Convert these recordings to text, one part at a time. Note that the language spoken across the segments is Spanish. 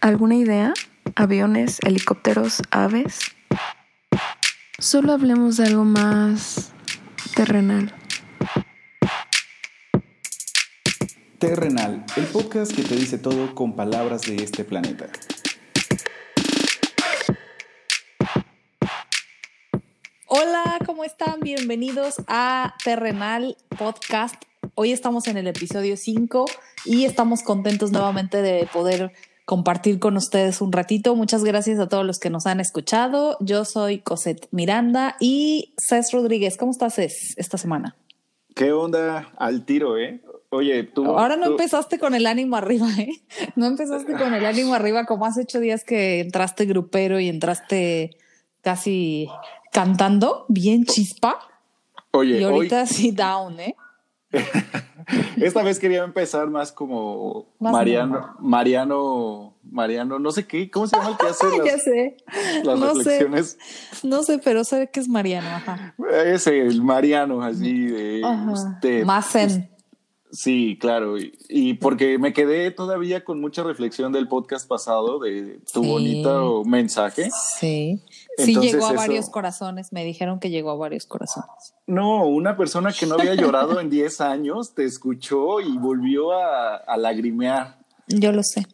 ¿Alguna idea? ¿Aviones, helicópteros, aves? Solo hablemos de algo más terrenal. Terrenal, el podcast que te dice todo con palabras de este planeta. Hola, ¿cómo están? Bienvenidos a Terrenal Podcast. Hoy estamos en el episodio 5 y estamos contentos nuevamente de poder compartir con ustedes un ratito. Muchas gracias a todos los que nos han escuchado. Yo soy Cosette Miranda y Cés Rodríguez. ¿Cómo estás Cés, esta semana? ¿Qué onda al tiro, eh? Oye, tú. Ahora no empezaste con el ánimo arriba, ¿eh? No empezaste con el ánimo arriba como hace ocho días que entraste grupero y entraste casi cantando, bien chispa. Oye, y ahorita sí down, ¿eh? Esta vez quería empezar más como Más Mariano, normal. Mariano, Mariano, no sé qué, ¿cómo se llama el que hace ya las, sé. las no sé. reflexiones? No sé, pero sé que es Mariano, ajá. Ese, el Mariano, así de Ajá. usted. Más zen. Sí, claro. Y, y porque me quedé todavía con mucha reflexión del podcast pasado de tu Sí. bonito mensaje. Sí. Sí Entonces llegó a eso- varios corazones. Me dijeron que llegó a varios corazones. No, una persona que no había llorado en 10 años te escuchó y volvió a, a lagrimear. Yo lo sé.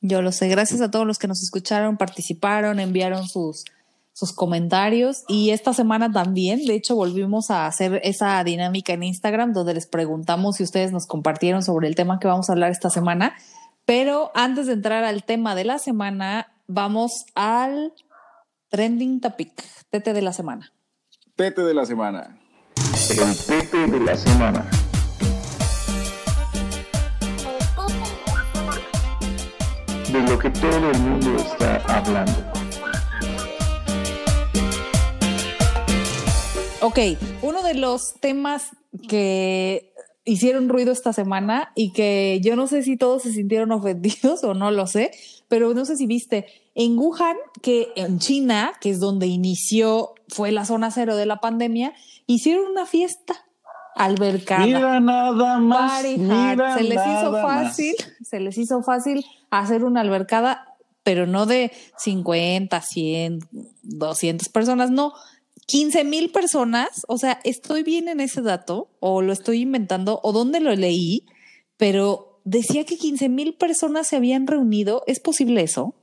Yo lo sé. Gracias a todos los que nos escucharon, participaron, enviaron sus, sus comentarios. Y esta semana también, de hecho, volvimos a hacer esa dinámica en Instagram donde les preguntamos si ustedes nos compartieron sobre el tema que vamos a hablar esta semana. Pero antes de entrar al tema de la semana, vamos al trending topic, tete de la semana. Tete de la semana. El Pepe de la semana. De lo que todo el mundo está hablando. Ok, uno de los temas que hicieron ruido esta semana y que yo no sé si todos se sintieron ofendidos o no lo sé, pero no sé si viste en Wuhan, que en China, que es donde inició, fue la zona cero de la pandemia, hicieron una fiesta albercada. Mira nada más. Mira Se les hizo nada más. fácil, se les hizo fácil hacer una albercada, pero no de 50, 100, 200 personas, no. 15 mil personas, o sea, estoy bien en ese dato, o lo estoy inventando, o dónde lo leí, pero decía que 15 mil personas se habían reunido. ¿Es posible eso?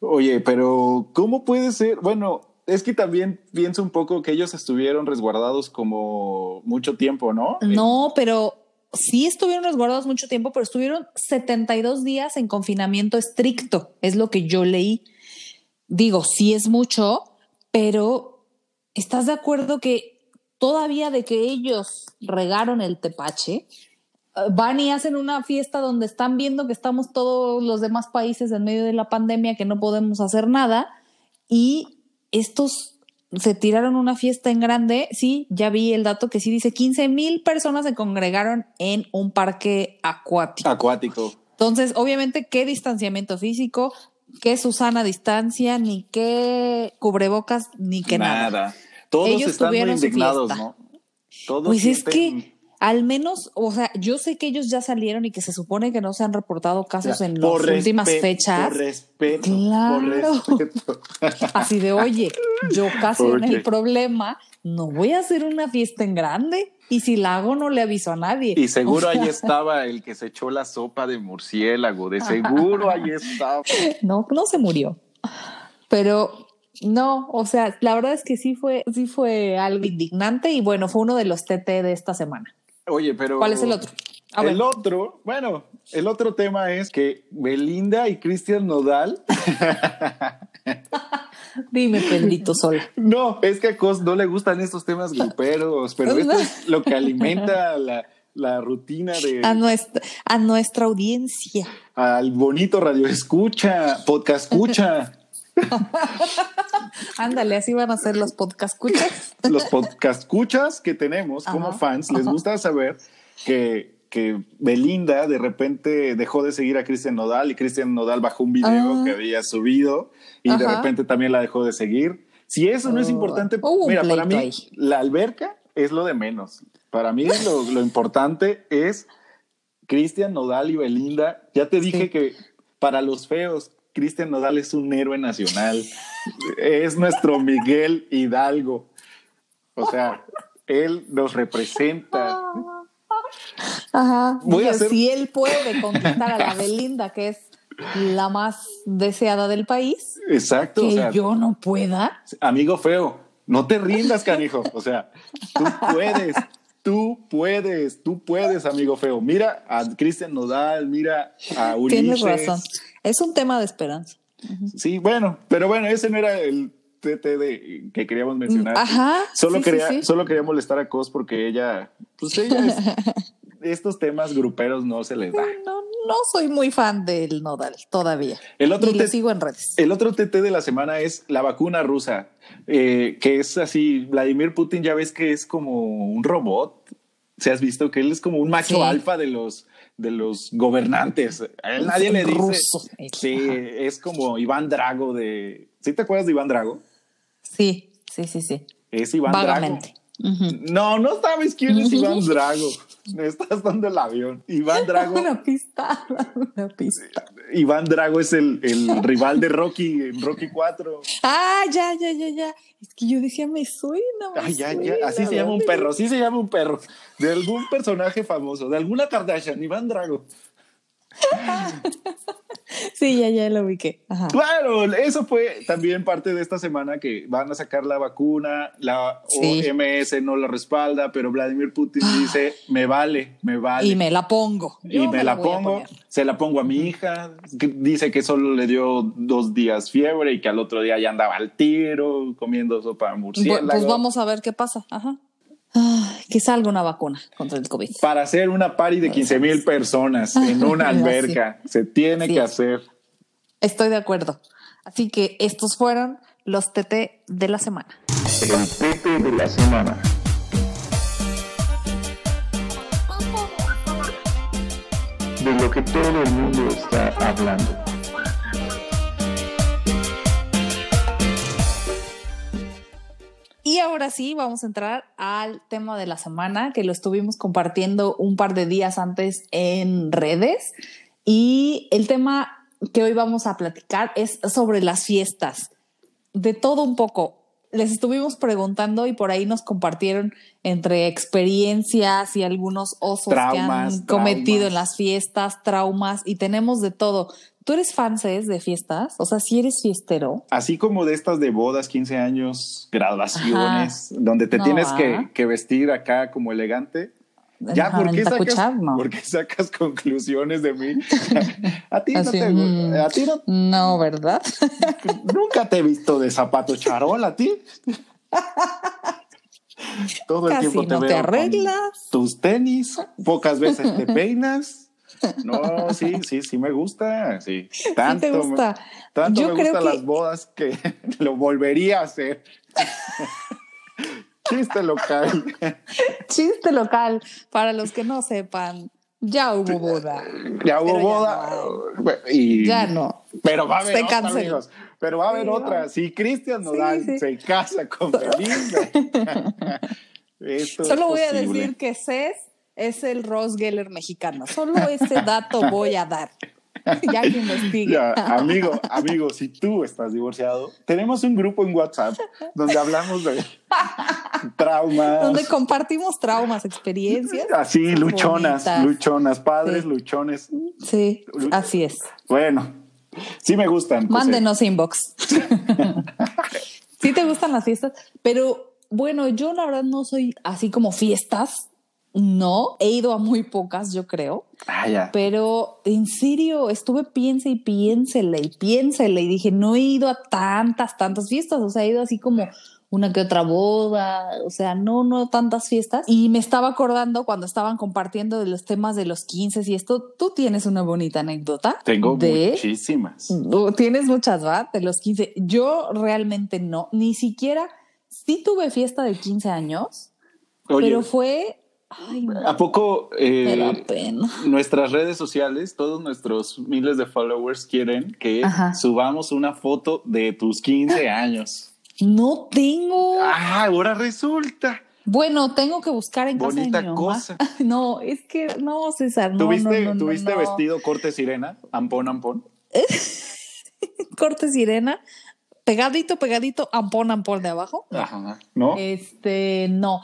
Oye, pero ¿cómo puede ser? Bueno, es que también pienso un poco que ellos estuvieron resguardados como mucho tiempo, ¿no? No, pero sí estuvieron resguardados mucho tiempo, pero estuvieron 72 días en confinamiento estricto, es lo que yo leí. Digo, sí es mucho, pero ¿estás de acuerdo que todavía de que ellos regaron el tepache, eh, van y hacen una fiesta donde están viendo que estamos todos los demás países en medio de la pandemia, que no podemos hacer nada, y estos se tiraron una fiesta en grande, sí, ya vi el dato que sí dice 15 mil personas se congregaron en un parque acuático. Acuático. Entonces, obviamente, ¿qué distanciamiento físico? ¿Qué Susana distancia? Ni qué cubrebocas, ni qué nada. Todos Ellos están muy indignados. ¿no? Todos Pues es que al menos, o sea, yo sé que ellos ya salieron y que se supone que no se han reportado casos en las últimas fechas. Por respeto. Claro. Por respeto. Así de, oye, yo casi en el problema, no voy a hacer una fiesta en grande. Y si la hago, no le aviso a nadie. Y seguro ahí estaba el que se echó la sopa de murciélago. De seguro ahí estaba. No, no se murió. Pero no, o sea, la verdad es que sí fue, sí fue algo indignante y bueno, fue uno de los TT de esta semana. Oye, pero. ¿Cuál es el otro? A ver. El otro, bueno, el otro tema es que Belinda y Cristian Nodal. Dime, bendito sol. No, es que a Cos no le gustan estos temas gruperos, pero esto es lo que alimenta la, la rutina de A nuestra, a nuestra audiencia. al bonito radio escucha, podcast escucha, Ándale, así van a ser los podcast escuchas. los podcast escuchas que tenemos como Ajá, fans. Les ajá. gusta saber que, que Belinda de repente dejó de seguir a Cristian Nodal y Cristian Nodal bajó un video Ah. que había subido y de Ajá. repente también la dejó de seguir. Si eso no es Oh, importante, mira, para mí ahí. la alberca es lo de menos. Para mí lo, lo importante es Cristian Nodal y Belinda. Ya te dije Sí. que para los feos Cristian Nodal es un héroe nacional. es nuestro Miguel Hidalgo. O sea, él nos representa. Ajá. Voy a Dice, hacer- Si él puede conquistar a la Belinda, que es la más deseada del país, Exacto. que o sea, yo no pueda. amigo feo, no te rindas, canijo. O sea, tú puedes, tú puedes, tú puedes, amigo feo. Mira a Cristian Nodal, mira a Ulises. Tienes razón. Es un tema de esperanza. Sí, bueno, pero bueno, ese no era el TT de, que queríamos mencionar. Ajá, Solo, sí, quería, sí. solo quería molestar a Cos porque ella, pues ella es- estos temas gruperos no se les da. No, no soy muy fan del Nodal todavía. El otro te- sigo en redes. El otro TT de la semana es la vacuna rusa, eh, que es así, Vladimir Putin ya ves que es como un robot. Si has visto que él es como un macho alfa de los de los gobernantes. A él nadie le dice. Sí, es como Iván Drago de. ¿Sí te acuerdas de Iván Drago? Sí, sí, sí, sí. Es Iván Vagamente. Drago. No, no sabes quién es Iván Drago. Me estás dando el avión. Iván Drago. Una pista, una pista. Iván Drago es el, el rival de Rocky en Rocky 4. Ah, ya, ya, ya, ya. Es que yo decía, me suena. me Ay, ya, ya, así se llama un perro, así se llama un perro. De algún personaje famoso, de alguna Kardashian, Iván Drago. Sí, ya, ya lo ubiqué. Ajá. Claro, eso fue también parte de esta semana que van a sacar la vacuna, la Sí. OMS no la respalda, pero Vladimir Putin dice, me vale, me vale. Y me la pongo. Y me la pongo, se la pongo a mi hija, que dice que solo le dio dos días fiebre y que al otro día ya andaba al tiro comiendo sopa Bu- murciélago. Pues vamos a ver qué pasa. Ajá. Ay, que salga una vacuna contra el COVID. para hacer una party de 15 mil personas en una Así. alberca. Se tiene Sí. que hacer. Estoy de acuerdo. Así que estos fueron los TT de la semana. El Pepe de la semana. De lo que todo el mundo está hablando. Y ahora sí, vamos a entrar al tema de la semana, que lo estuvimos compartiendo un par de días antes en redes. Y el tema que hoy vamos a platicar es sobre las fiestas. De todo un poco. Les estuvimos preguntando y por ahí nos compartieron entre experiencias y algunos osos Traumas, que han cometido traumas. en las fiestas, traumas y tenemos de todo. ¿Tú eres fanses de fiestas? O sea, si eres fiestero. Así como de estas de bodas, 15 años, graduaciones, donde te No, tienes ah. que, que vestir acá como elegante. Ya, Ajá, ¿por qué, sacas, por qué sacas conclusiones de mí? a ti no Así, te mm. a ti no, No, ¿verdad? nunca te he visto de zapato charol a ti. Todo el Casi tiempo te no te veo con arreglas. tus tenis, pocas veces te peinas. No, sí, sí, sí me gusta, sí. Tanto, me- gusta. tanto Yo me creo gustan que- las bodas que lo volvería a hacer. Chiste local. Chiste local, para los que no sepan, ya hubo boda. Ya hubo ya boda. no y, Ya no. Pero va a haber otra, amigos. Pero va a haber Sí, otra. Si Cristian Nodal sí. se casa con Belinda. es Solo voy a decir que Cés es el Ross Geller mexicano. Solo ese dato voy a dar. Ya que investigue. Ya, amigo, amigo, si tú estás divorciado, tenemos un grupo en WhatsApp donde hablamos de traumas. Donde compartimos traumas, experiencias. Así, luchonas, bonitas. luchonas, padres, Sí. luchones. Sí, así es. Bueno, sí me gustan. José. Mándenos inbox. sí te gustan las fiestas, pero bueno, yo la verdad no soy así como fiestas. No, he ido a muy pocas, yo creo. Ah, ya. Pero en serio, estuve piense y piénsele y piénsele y dije, no he ido a tantas, tantas fiestas, o sea, he ido así como una que otra boda, o sea, no, no tantas fiestas. Y me estaba acordando cuando estaban compartiendo de los temas de los 15 y esto, tú tienes una bonita anécdota. Tengo de... muchísimas. Tienes muchas, ¿va? De los 15. Yo realmente no, ni siquiera, sí tuve fiesta de 15 años, Oye, pero fue, ay, ¿a poco eh, pena. nuestras redes sociales, todos nuestros miles de followers quieren que Ajá. subamos una foto de tus 15 años? No tengo. Ah, ahora resulta. Bueno, tengo que buscar en casa Bonita de mi mamá. cosa. No, es que no, César, no. ¿Tuviste, no, no, no, ¿tuviste no. vestido corte sirena? Ampón, ampón. corte sirena, pegadito, pegadito, ampón, ampón de abajo. Ajá, ¿no? Este, no.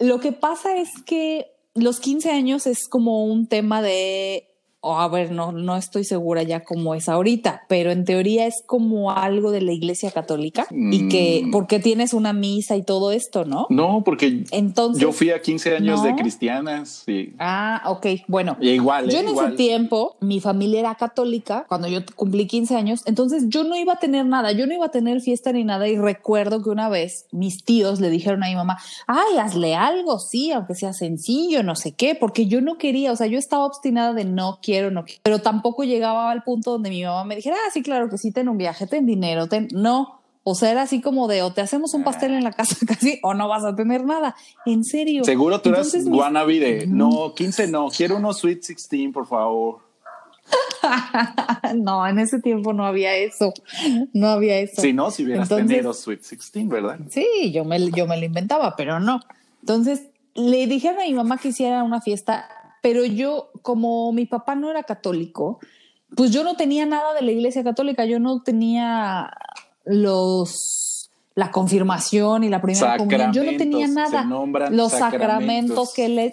Lo que pasa es que los 15 años es como un tema de o a ver, no, no estoy segura ya cómo es ahorita, pero en teoría es como algo de la iglesia católica y que, Mm. porque tienes una misa y todo esto, ¿no? No, porque Entonces. yo fui a 15 años de ¿no? cristianas y, Ah, ok, bueno. y igual. Yo eh, en igual. ese tiempo, mi familia era católica, cuando yo cumplí 15 años, entonces yo no iba a tener nada, yo no iba a tener fiesta ni nada y recuerdo que una vez mis tíos le dijeron a mi mamá, ay, hazle algo, sí, aunque sea sencillo, no sé qué, porque yo no quería, o sea, yo estaba obstinada de no quiero, no quiero, pero tampoco llegaba al punto donde mi mamá me dijera, ah, sí, claro que sí, ten un viaje, ten dinero, ten, no. O sea, era así como de, o te hacemos un pastel en la casa casi, o no vas a tener nada. En serio. Seguro tú eras mis- wannabe de, no, 15 no, quiero unos Sweet 16, por favor. no, en ese tiempo no había eso. No había eso. Si no, si hubieras Entonces- tenido Sweet 16, ¿verdad? Sí, yo me, yo me lo inventaba, pero no. Entonces le dijeron a mi mamá que hiciera una fiesta, pero yo, como mi papá no era católico, pues yo no tenía nada de la iglesia católica, yo no tenía los la confirmación y la primera comunión, yo no tenía nada. los sacramentos. sacramentos que le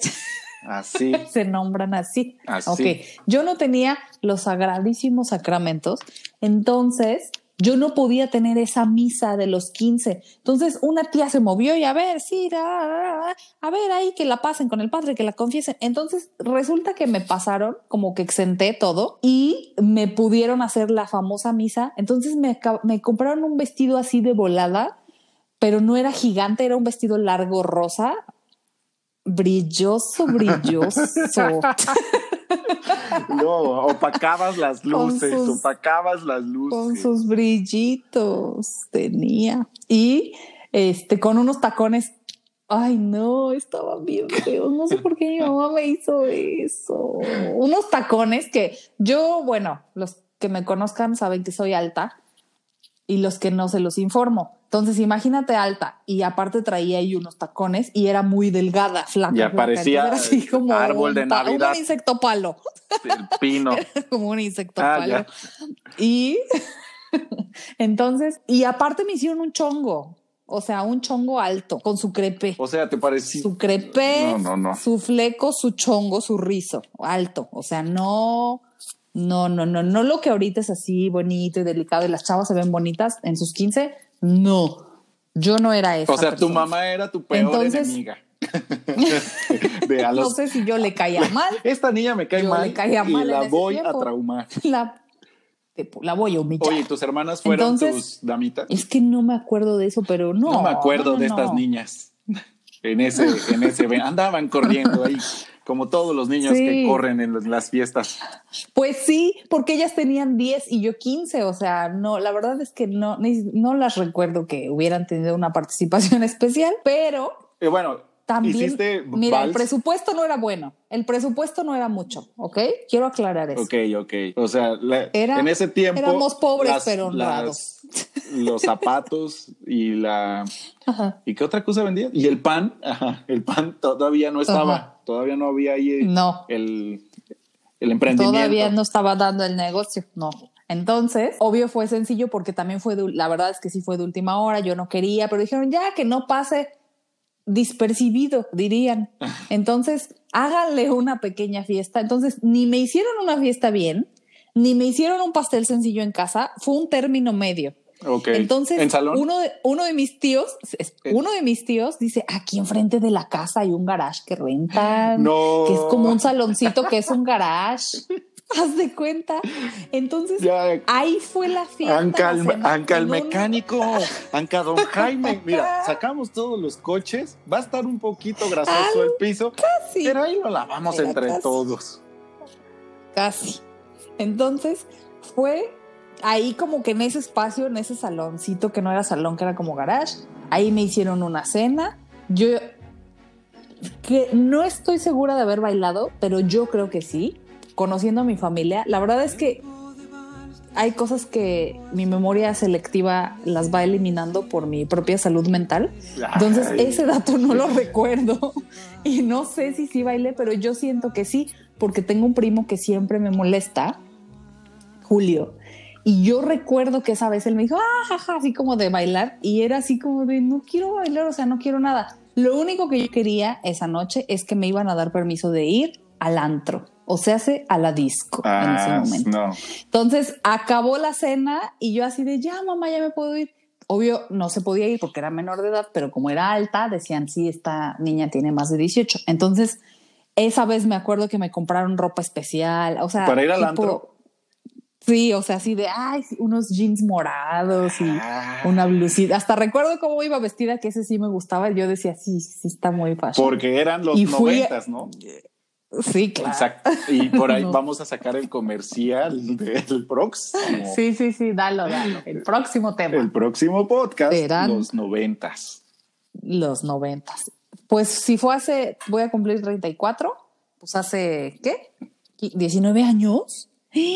Así. se nombran así. Así. Ok, yo no tenía los sagradísimos sacramentos, entonces yo no podía tener esa misa de los 15. Entonces una tía se movió y a ver, sí, ra, a ver ahí que la pasen con el padre, que la confiesen. Entonces resulta que me pasaron, como que exenté todo y me pudieron hacer la famosa misa. Entonces me, me compraron un vestido así de volada, pero no era gigante, era un vestido largo rosa, brilloso, brilloso. No, opacabas las luces, sus- opacabas las luces. con sus brillitos tenía. Y este con unos tacones. Ay no estaban bien feos no sé por qué mi mamá me hizo eso. Unos tacones que yo bueno los que me conozcan saben que soy alta y los que no se los informo entonces imagínate alta y aparte traía ahí unos tacones y era muy delgada flaca Ya flaca. parecía Entonces era así como árbol de Navidad. un insecto palo El pino. como un insecto Ah, palo. ya. Y entonces, y aparte me hicieron un chongo, o sea, un chongo alto con su crepe. O sea, te parecía. Su crepe, No, no, no. su fleco, su chongo, su rizo, alto. O sea, no, no, no, no, no lo que ahorita es así bonito y delicado y las chavas se ven bonitas en sus 15. No, yo no era esa. O sea, tu mamá era tu peor Entonces- enemiga. De No sé si yo le caía mal. Esta niña me cae Yo mal le caía y mal la voy a traumar. La, la voy a humillar. Oye, ¿tus hermanas fueron Entonces- tus damitas? Es que no me acuerdo de eso, pero no. No, me acuerdo no, de no, estas niñas. En ese, en ese, andaban corriendo ahí, como todos los niños que corren en las fiestas. Pues sí, porque ellas tenían 10 y yo 15, o sea, no, la verdad es que no, no las recuerdo que hubieran tenido una participación especial, pero Y bueno, también, hiciste mira, el presupuesto no era bueno, el presupuesto no era mucho, ¿ok? Quiero aclarar eso. Ok, ok. O sea, la- Era- en ese tiempo. éramos pobres, pero honrados. las- los zapatos y la. Ajá. ¿Y qué otra cosa vendía? Y el pan. Ajá, el pan todavía no estaba. Ajá. Todavía no había ahí No. el, el emprendimiento. Todavía no estaba dando el negocio, no. Entonces, obvio fue sencillo porque también fue, de- la verdad es que sí fue de última hora, yo no quería, pero dijeron ya que no pase dispercibido, dirían. Entonces, háganle una pequeña fiesta. Entonces, ni me hicieron una fiesta bien, ni me hicieron un pastel sencillo en casa, fue un término medio. Ok. Entonces, ¿En salón? Uno, de, uno de mis tíos, es- uno de mis tíos dice, aquí enfrente de la casa hay un garage que rentan, No. que es como un saloncito que es un garage. Haz de cuenta. Entonces, Ya. ahí fue la fiesta. Anca el, Anca el mecánico, Anca don Jaime. Mira, sacamos todos los coches, va a estar un poquito grasoso el piso, Casi, pero ahí lo lavamos Era entre casi. todos. casi. Entonces, fue ahí como que en ese espacio, en ese saloncito que no era salón, que era como garage, ahí me hicieron una cena. Yo que no estoy segura de haber bailado, pero yo creo que sí, conociendo a mi familia. La verdad es que hay cosas que mi memoria selectiva las va eliminando por mi propia salud mental. Entonces, Ay. ese dato no lo recuerdo y no sé si sí bailé, pero yo siento que sí, porque tengo un primo que siempre me molesta, Julio, Y yo recuerdo que esa vez él me dijo, ah, jaja, así como de bailar. Y era así como de, no quiero bailar, o sea, no quiero nada. Lo único que yo quería esa noche es que me iban a dar permiso de ir al antro. O sea, hace a la disco en ese Ah, momento. no. Entonces acabó la cena y yo así de, ya mamá, ya me puedo ir. Obvio, no se podía ir porque era menor de edad, pero como era alta, decían, sí, esta niña tiene más de 18. Entonces, esa vez me acuerdo que me compraron ropa especial, o sea, ¿Para ir al tipo- antro? Sí, o sea, así de, ay, unos jeans morados y Ah. una blusita. Hasta recuerdo cómo iba vestida, que ese sí me gustaba. Yo decía, sí, sí está muy fashion. Porque eran los noventas, ¿no? Sí, claro. Exacto. Y por ahí No. vamos a sacar el comercial del próximo. Sí, sí, sí, dalo, dalo. El próximo tema. El próximo podcast, Serán- los noventas. los noventas. Pues si fue hace, voy a cumplir 34, pues hace, ¿qué? ¿19 años?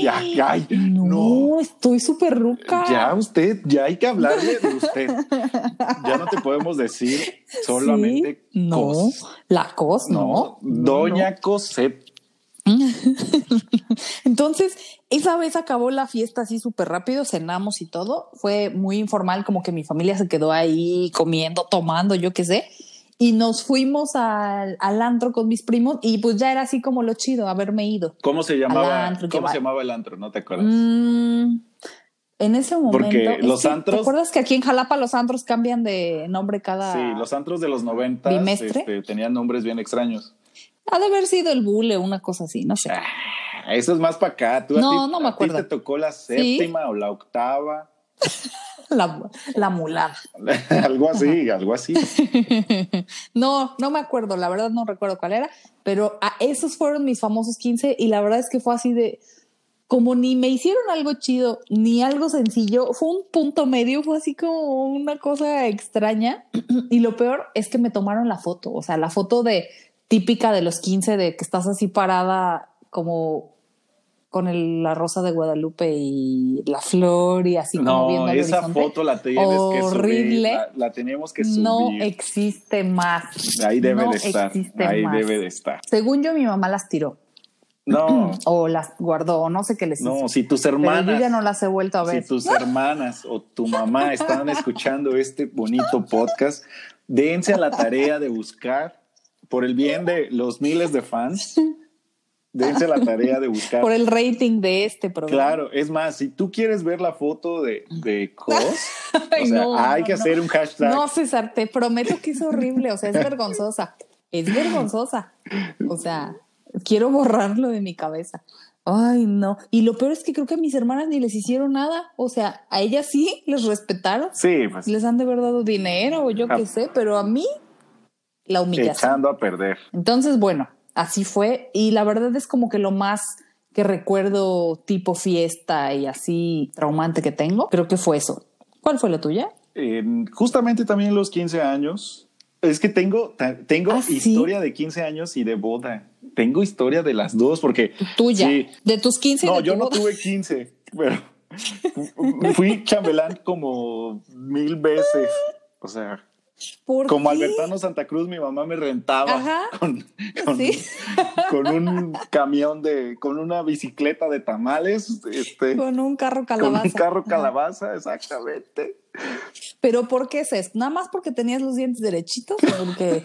Ya, ay, No, no. estoy súper ruca. Ya usted, ya hay que hablarle de usted. Ya no te podemos decir solamente Sí, no, cos. la cos, no. No, Doña Cosette. Entonces, esa vez acabó la fiesta así súper rápido, cenamos y todo. Fue muy informal, como que mi familia se quedó ahí comiendo, tomando, yo qué sé. Y nos fuimos al, al antro con mis primos y pues ya era así como lo chido, haberme ido. ¿Cómo se llamaba? antro, ¿Cómo llevar- se llamaba el antro? ¿No te acuerdas? Mm, en ese momento. Porque es los que, antros- ¿Te acuerdas que aquí en Jalapa los antros cambian de nombre cada. Sí, los antros de los 90 ¿Bimestre? este, tenían nombres bien extraños. Ha de haber sido el bule, una cosa así, no sé. Ah, Eso es más para acá. Tú, a No, ti- no me a ti acuerdo. te tocó la séptima o la octava. La, la mulada. algo así, algo así. no, no me acuerdo, la verdad no recuerdo cuál era, pero a esos fueron mis famosos 15 y la verdad es que fue así de. Como ni me hicieron algo chido, ni algo sencillo, fue un punto medio, fue así como una cosa extraña. Y lo peor es que me tomaron la foto, o sea, la foto de típica de los 15 de que estás así parada como con el- la rosa de Guadalupe y la flor y así como viendo No, esa horizonte. foto la tienes que subir. La, la tenemos que subir. No existe más. Ahí debe No de estar. existe Ahí más. debe de estar. Según yo, mi mamá las tiró No, o las guardó, o no sé qué les no, hizo. si tus Pero hermanas. yo ya no las he vuelto a ver. Si tus hermanas o tu mamá están escuchando este bonito podcast, dense a la tarea de buscar, por el bien de los miles de fans, dense la tarea de buscar. Por el rating de este programa. Claro, es más, si tú quieres ver la foto de, de Cos, Ay, o sea, no, hay no, que no. hacer un hashtag. No, César, te prometo que es horrible. O sea, es vergonzosa. Es vergonzosa. O sea, quiero borrarlo de mi cabeza. Ay, no. Y lo peor es que creo que a mis hermanas ni les hicieron nada. O sea, a ellas sí les respetaron. Sí, pues Les han de haber dado dinero o yo Ah. qué sé, pero a mí la humillación. echando a perder. Entonces, bueno, así fue. Y la verdad es como que lo más que recuerdo tipo fiesta y así traumante que tengo, creo que fue eso. ¿Cuál fue la tuya? Eh, justamente también los 15 años. Es que tengo, tengo ¿Ah, sí? historia de 15 años y de boda. Tengo historia de las dos porque... Tuya. Sí. De tus 15 y No, yo tu no boda. tuve 15, pero fui chambelán como mil veces. O sea, ¿Por como qué? Albertano Santa Cruz, mi mamá me rentaba Ajá. con, con- Sí. con un camión de, con una bicicleta de tamales, este, con, Con un carro calabaza. un carro Ajá. calabaza, exactamente. Pero ¿por qué es eso? ¿Nada más porque tenías los dientes derechitos? ¿O porque,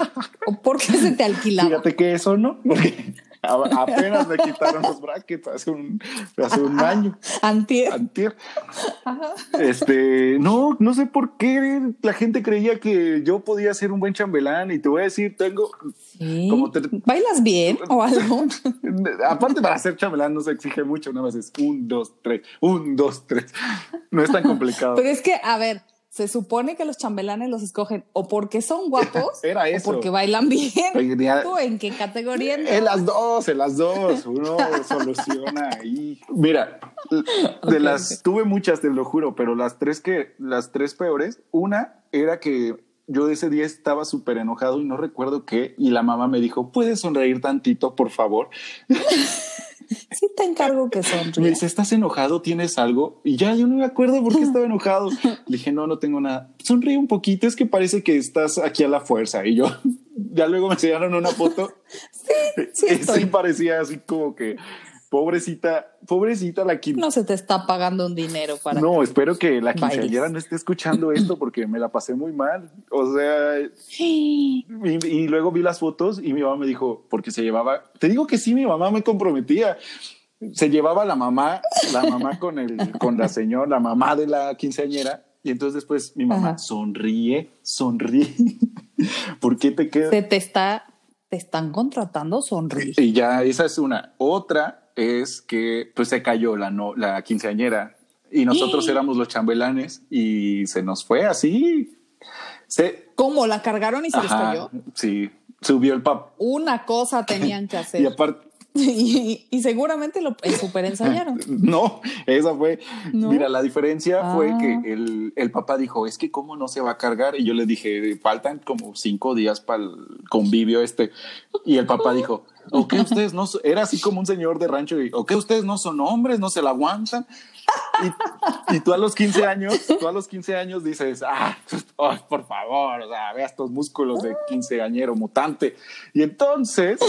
¿O porque se te alquilaba? Fíjate que eso no, porque a- apenas me quitaron los brackets hace un, hace un año. Antier. Antier. Este, no, no sé por qué la gente creía que yo podía ser un buen chambelán y te voy a decir, tengo, Sí. como te- ¿Bailas bien o algo? aparte para ser chambelán no se exige mucho, nada más es un, dos, tres, un, dos, tres. No es tan complicado. Pero es que, a ver, se supone que los chambelanes los escogen o porque son guapos Era eso. o porque bailan bien. Oye, ya- ¿Tú en qué categoría? En las dos, en las dos, uno soluciona ahí. Mira, de las tuve muchas, te lo juro, pero las tres que, las tres peores, una era que yo ese día estaba súper enojado y no recuerdo qué, y la mamá me dijo, ¿puedes sonreír tantito, por favor? Sí te encargo que Me sonríes. dice, ¿estás enojado? ¿Tienes algo? Y ya yo no me acuerdo por qué estaba enojado. Le dije, no, no tengo nada. Sonríe un poquito, es que parece que estás aquí a la fuerza. Y yo, ya luego me enseñaron una foto. sí Y estoy. sí parecía así como que Pobrecita, pobrecita la quinceañera. No se te está pagando un dinero para. No, espero que la quinceañera no esté escuchando esto porque me la pasé muy mal. O sea, y, y luego vi las fotos y mi mamá me dijo, porque se llevaba, te digo que sí, mi mamá me comprometía. Se llevaba la mamá, la mamá con el, con la señora, la mamá de la quinceañera. Y entonces después mi mamá Ajá. sonríe, sonríe. ¿Por qué te quedas? Se te está, te están contratando sonríe. Y ya esa es una. Otra es que pues se cayó la, no, la quinceañera y nosotros éramos los chambelanes y se nos fue así. Se, ¿Cómo la cargaron y se les Ajá, cayó? Sí, subió el pap. Una cosa tenían que hacer. Y aparte, y, y seguramente lo super ensayaron. no, esa fue. ¿No? Mira, la diferencia fue Ah. que el, el papá dijo: Es que, ¿cómo no se va a cargar? Y yo le dije: Faltan como cinco días para el convivio este. Y el papá dijo: ¿O qué ustedes no son-" Era así como un señor de rancho. Y, ¿O qué ustedes no son hombres? ¿No se la aguantan? Y, y tú a los 15 años, tú a los 15 años dices, ah, ay, por favor, o sea, vea estos músculos de quinceañero mutante. Y entonces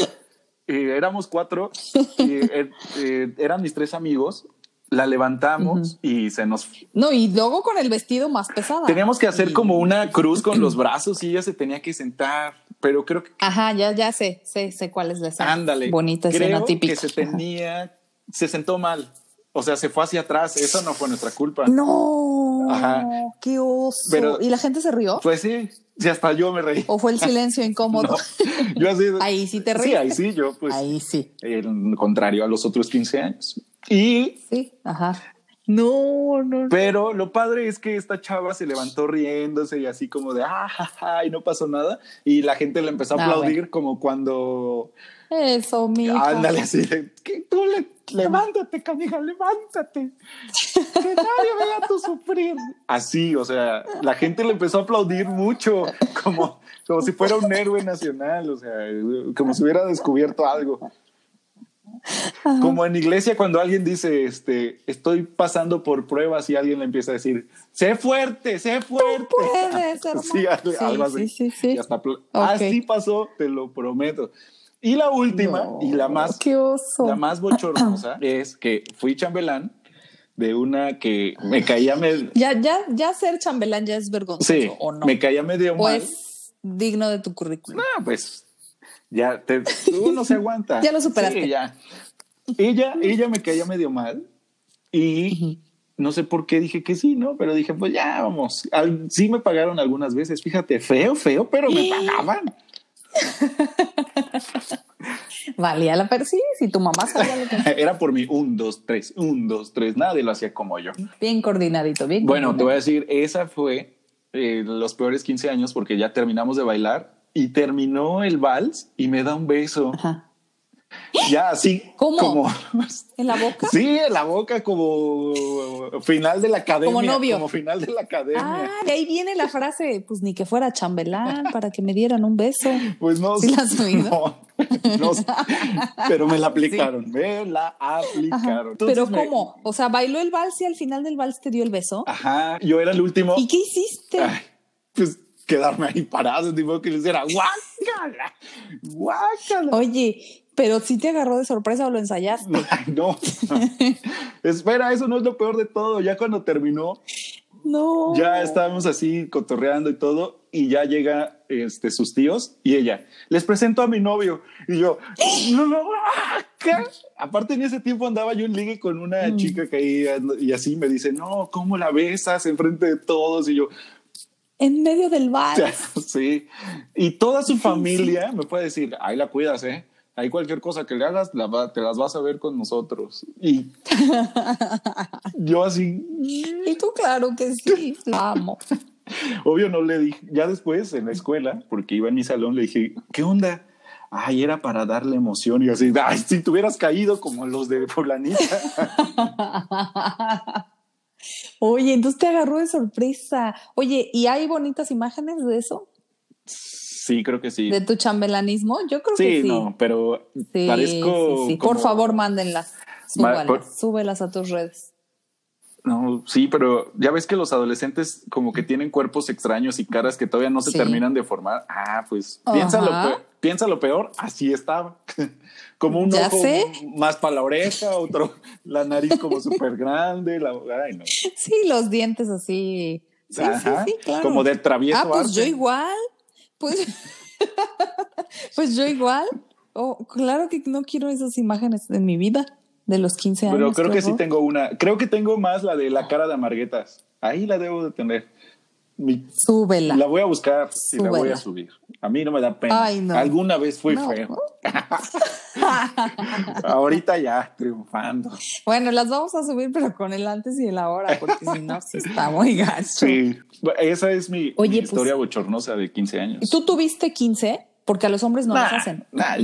eh, éramos cuatro, eh, eh, eran mis tres amigos, la levantamos y se nos... No, y luego con el vestido más pesado. Teníamos que hacer Y- como una cruz con los brazos y ella se tenía que sentar, pero creo que... Ajá, ya, ya sé, sé, sé cuál es la escena. Ándale. Bonita creo escena típica. que se tenía... Se sentó mal. O sea, se fue hacia atrás. Eso no fue nuestra culpa. No, Ajá. qué oso. Pero- ¿Y la gente se rió? Pues sí, sí, hasta yo me reí. ¿O fue el silencio incómodo? No, yo así. Ahí sí te Sí, reíste. ahí sí, yo pues. Ahí sí, El contrario a los otros 15 años. Y, sí, ajá. No, no, no. pero lo padre es que esta chava se levantó riéndose y así como de, ah, ja, ja", y no pasó nada. Y la gente le empezó a Ah, aplaudir como cuando, Eso, mija. ándale así, de, que tú le, levántate, canija, levántate. Que nadie vea tu sufrir. Así, o sea, la gente le empezó a aplaudir mucho, como, como si fuera un héroe nacional, o sea, como si hubiera descubierto algo. Como en iglesia cuando alguien dice, este, estoy pasando por pruebas y alguien le empieza a decir, sé fuerte, sé fuerte. puedes. Sí, algo, Sí, así. sí, hasta. Así pasó, te lo prometo. Y la última No, y la más, la más bochornosa es que fui chambelán de una que me caía medio, Ya, ya, ya ser chambelán ya es vergonzoso, sí, ¿o no? me caía medio ¿O mal. es digno de tu currículum? Ah, pues ya te, uno se aguanta. Ya lo superaste. Sí, ya. Ella, ella me caía medio mal y no sé por qué dije que sí, ¿no? Pero dije, pues ya vamos. Al- sí me pagaron algunas veces, fíjate, feo, feo, pero me pagaban. Valía la. Sí, si tu mamá sabía lo que Era por mi un, dos, tres, un, dos, tres. Nadie lo hacía como yo. Bien coordinadito, bien. Bueno, te voy a decir, esa fue eh, los peores 15 años porque ya terminamos de bailar y terminó el vals y me da un beso. Ajá. Ya así ¿Cómo? como ¿En la boca? Sí, en la boca como final de la academia. Como novio. Como final de la academia. Ah, de ahí viene la frase, pues ni que fuera chambelán para que me dieran un beso. pues no. ¿Sí la has oído? No, pero me la aplicaron. Me la aplicaron. Entonces Pero me- ¿cómo? O sea, bailó el vals y al final del vals te dio el beso. Ajá, yo era el último. ¿Y qué hiciste? Ay, pues quedarme ahí parado, tipo que les era guácala, guácala. Oye, pero sí te agarró de sorpresa o lo ensayaste. Ay, no. Espera, eso no es lo peor de todo. Ya cuando terminó, No. ya estábamos así cotorreando y todo, y ya llega este, sus tíos y ella, les presento a mi novio. Y yo, no, no, ah, ¿qué? Aparte en ese tiempo andaba yo en ligue con una Mm. chica que ahí, y así me dice, no, ¿cómo la besas enfrente de todos? Y yo, En medio del vals. sí. Y toda su familia me puede decir, ahí la cuidas, ¿eh? Ahí cualquier cosa que le hagas, la va- te las vas a ver con nosotros. Y yo así, Y tú, claro que sí, la amo. Obvio no le dije, ya después en la escuela, porque iba en mi salón, le dije, ¿qué onda? Ay, era para darle emoción y así, ay, si te hubieras caído como los de fulanita. Oye, entonces te agarró de sorpresa. Oye, ¿y hay bonitas imágenes de eso? Sí, creo que sí. ¿De tu chambelanismo? Yo creo Sí, que sí. no, pero Sí, parezco sí, sí. Por favor, mándenlas. Súbalas, por- súbelas a tus redes. No, sí, pero ya ves que los adolescentes como que tienen cuerpos extraños y caras que todavía no se Sí. terminan de formar. Ah, pues piensa lo, piensa peor, así estaba. como un Ya ojo sé. más para la oreja, otro, la nariz como súper grande. La, ay, no. Sí, los dientes así. Sí, Ajá, sí, sí, claro. Como de travieso. Ah, pues arte. yo igual. Pues, pues yo igual. Oh, claro que no quiero esas imágenes en mi vida de los 15 años. Pero creo que sí tengo una. Creo que tengo más la de la cara de amarguetas. Ahí la debo de tener. Mi- Súbela. la voy a buscar y la voy Súbela. a subir. A mí no me da pena. Ay, no. Alguna vez fui No. feo. Ahorita ya triunfando. Bueno, las vamos a subir, pero con el antes y el ahora, porque si no, sí está muy gacho. Sí. Esa es mi, Oye, mi pues- historia bochornosa de 15 años. ¿Tú tuviste 15? Porque a los hombres no Nah, los hacen. nah,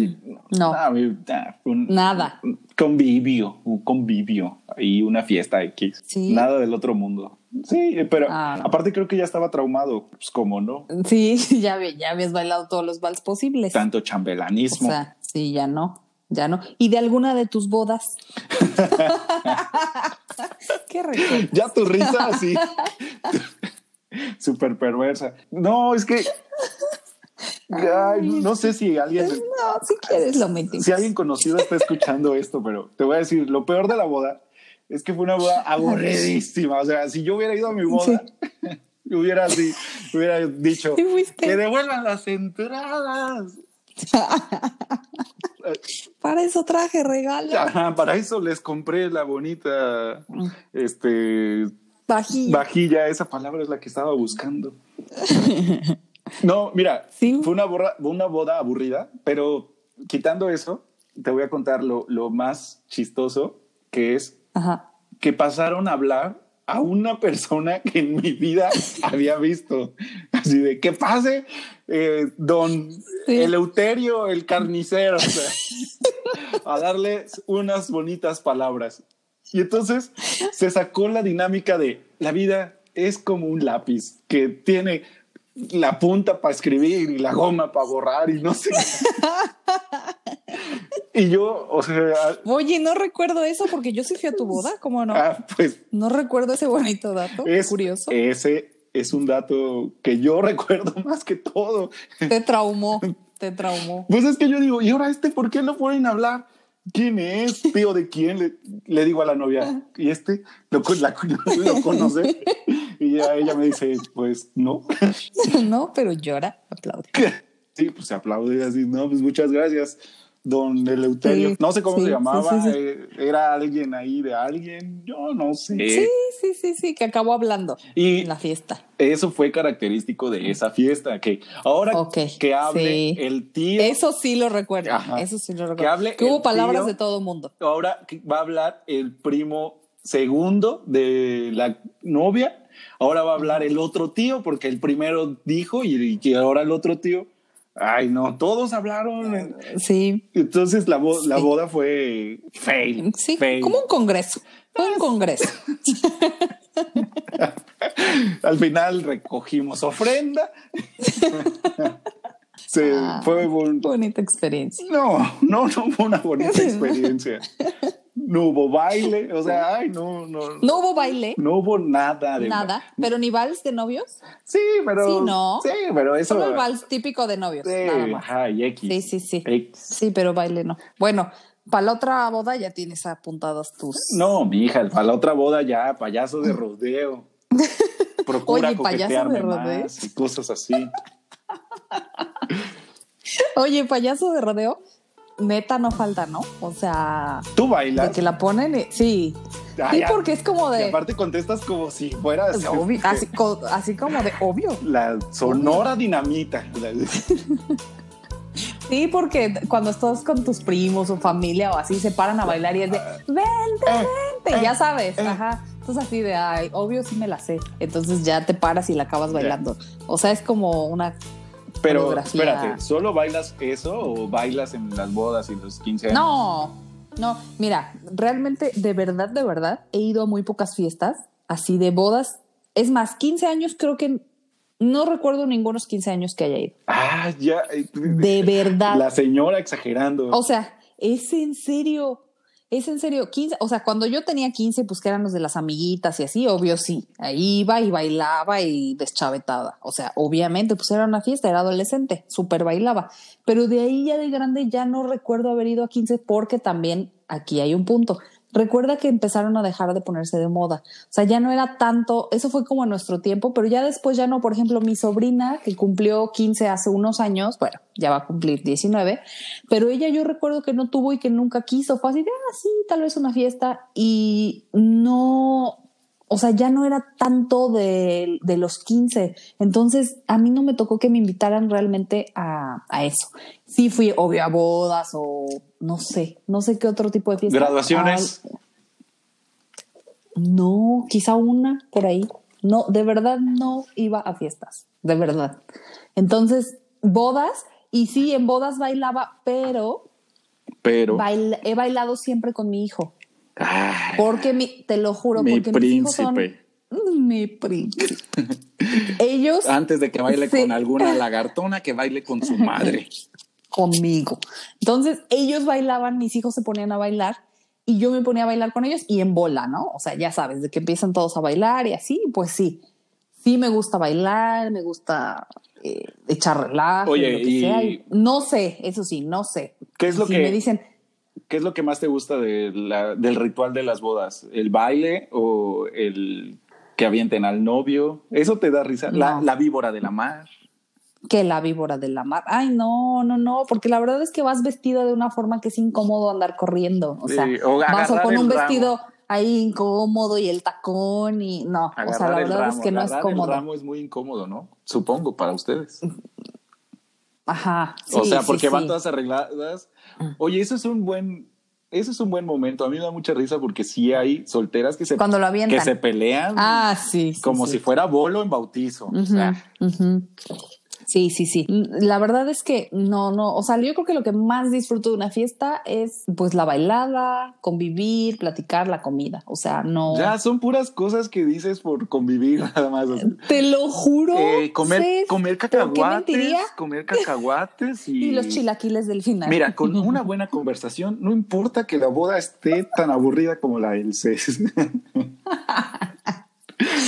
No. nah, un- Nada. un convivio, un convivio y una fiesta X. Sí. Nada del otro mundo. Sí, pero Ah, no. aparte creo que ya estaba traumado. Pues cómo no. Sí, ya, ya habías bailado todos los vals posibles. Tanto O chambelanismo. sea, sí, ya no, ya no. ¿Y de alguna de tus bodas? Qué rico. Ya tu risa así. Súper perversa. No, es que. Ay, no sé si alguien, No, si quieres lo metimos. si alguien conocido está escuchando esto, pero te voy a decir, lo peor de la boda es que fue una boda aburridísima. O sea, si yo hubiera ido a mi boda, hubiera así, hubiera dicho Sí que devuelvan las entradas. Para eso traje regalo. Ajá, para eso les compré la bonita este Vajilla. vajilla, esa palabra es la que estaba buscando. No, mira, Sí. fue una, borra- una boda aburrida, pero quitando eso, te voy a contar lo, lo más chistoso que es Ajá. que pasaron a hablar a una persona que en mi vida había visto. Así de que pase eh, don Sí. Eleuterio, el carnicero, o sea, a darle unas bonitas palabras. Y entonces se sacó la dinámica de la vida es como un lápiz que tiene la punta para escribir y la goma para borrar y no sé. y yo, o sea, Oye, no recuerdo eso porque yo sí fui a tu boda, ¿cómo no? ah, pues No recuerdo ese bonito dato. es curioso. Ese es un dato que yo recuerdo más que todo. Te traumó, te traumó. Pues es que yo digo, ¿y ahora este por qué no pueden hablar? ¿Quién es? ¿Tío de quién? Le, le digo a la novia, ¿y este? ¿Lo, la- lo conoce? Y ya ella me dice, pues no. No, pero llora, aplaude. Sí, pues se aplaude así, no, pues muchas gracias, don Eleuterio. Sí, no sé cómo sí, se llamaba, sí, sí. eh, era alguien ahí de alguien, yo no sé. Sí, sí, sí, sí, que acabó hablando Y en la fiesta. eso fue característico de esa fiesta, que ahora que hable sí. el tío, Eso sí lo recuerdo. Ajá. Eso sí lo recuerdo. Que hable hubo el palabras tío. de todo mundo. ahora que va a hablar el primo segundo de la novia, ahora va a hablar el otro tío, porque el primero dijo y, y ahora el otro tío. Ay, no, todos hablaron. Sí, Entonces la, bo- la Sí. boda fue fail. sí, fail. como un congreso. Fue un congreso. Al final recogimos ofrenda. Ah. fue un- Bonita experiencia. No, no, no fue una bonita experiencia. No hubo baile, o sea, ay, no, no. No hubo baile, No hubo nada de nada, pero ni vals de novios. Sí, pero. Sí, ¿no? Sí, pero eso. Solo el vals típico de novios. Sí, nada más. ajá, y X. Sí, sí, sí. X. Sí, pero baile no. Bueno, para la otra boda ya tienes apuntadas tus. No, mi hija, para la otra boda ya, payaso de rodeo. Procura Oye, payaso de rodeo. más y cosas así. Oye, payaso de rodeo, neta no falta, ¿no? O sea, Tú de bailas. que la ponen. y- Sí. Ah, sí, porque es como Y de. aparte contestas como si fueras obvio, este, así, co- así como de obvio. la sonora dinamita. Sí, porque cuando estás con tus primos o familia o así, se paran a bailar y es de vente, Eh, vente, eh, ya sabes, eh. ajá. Entonces así de, ay, obvio sí me la sé. Entonces ya te paras y la acabas bailando. O sea, es como una Pero espérate, ¿solo bailas eso o bailas en las bodas y los 15 años? No, no, mira, realmente, de verdad, de verdad, he ido a muy pocas fiestas, así de bodas. Es más, 15 años creo que no recuerdo ningunos 15 años que haya ido. Ah, ya. eh, De verdad. La señora exagerando. O sea, es en serio. Es en serio, 15, o sea, cuando yo tenía 15, pues que eran los de las amiguitas y así, obvio sí, ahí iba y bailaba y deschavetada, o sea, obviamente, pues era una fiesta, era adolescente, súper bailaba, pero de ahí ya de grande ya no recuerdo haber ido a 15 porque también aquí hay un punto, recuerda que empezaron a dejar de ponerse de moda. O sea, ya no era tanto, eso fue como en nuestro tiempo, pero ya después ya no, por ejemplo, mi sobrina que cumplió 15 hace unos años, bueno, ya va a cumplir 19, pero ella yo recuerdo que no tuvo y que nunca quiso, fue así de, ah, sí, tal vez una fiesta y no, o sea, ya no era tanto de, de, los 15. Entonces, a mí no me tocó que me invitaran realmente a, a, eso. Sí fui, obvio, a bodas o no sé, no sé qué otro tipo de fiesta. ¿Graduaciones? No, quizá una por ahí. No, de verdad no iba a fiestas, de verdad. Entonces, bodas, y sí, en bodas bailaba, pero... Pero... Bail, he bailado siempre con mi hijo. Porque mi, te lo juro, mi porque príncipe. mis hijos son mi príncipe. Ellos antes de que baile sí. con alguna lagartona que baile con su madre. Conmigo. Entonces, ellos bailaban, mis hijos se ponían a bailar y yo me ponía a bailar con ellos y en bola, ¿no? O sea, ya sabes, de que empiezan todos a bailar y así, pues sí. Sí me gusta bailar, me gusta eh, echar relajo, Oye, lo que y... sea. Y no sé, eso sí, no sé. ¿Qué es lo si que me dicen? ¿Qué es lo que más te gusta de la, del ritual de las bodas? ¿El baile o el que avienten al novio? ¿Eso te da risa? No. La, la, víbora de la mar. Que la víbora de la mar. Ay, no, no, no, porque la verdad es que vas vestida de una forma que es incómodo andar corriendo. O sea, Sí, o vas o con un vestido ramo. ahí incómodo y el tacón y no. o sea, la verdad ramo, es que no es cómodo. El ramo es muy incómodo, ¿no? Supongo, para ustedes. Ajá. o sea, sí, porque van todas arregladas. Oye, eso es un buen, eso es un buen momento. A mí me da mucha risa porque sí hay solteras que se, Cuando lo avientan. que se pelean Ah, sí. como si fuera bolo en bautizo. O sea. Sí, sí, sí. La verdad es que no, no, o sea, yo creo que lo que más disfruto de una fiesta es pues la bailada, convivir, platicar, la comida. O sea, no. ya son puras cosas que dices por convivir nada más. o sea. Te lo juro. Eh, comer, Cés, comer ¿pero qué cacahuates, comer cacahuates y, Y los chilaquiles del final. Mira, con una buena conversación, no importa que la boda esté tan aburrida como la del CES.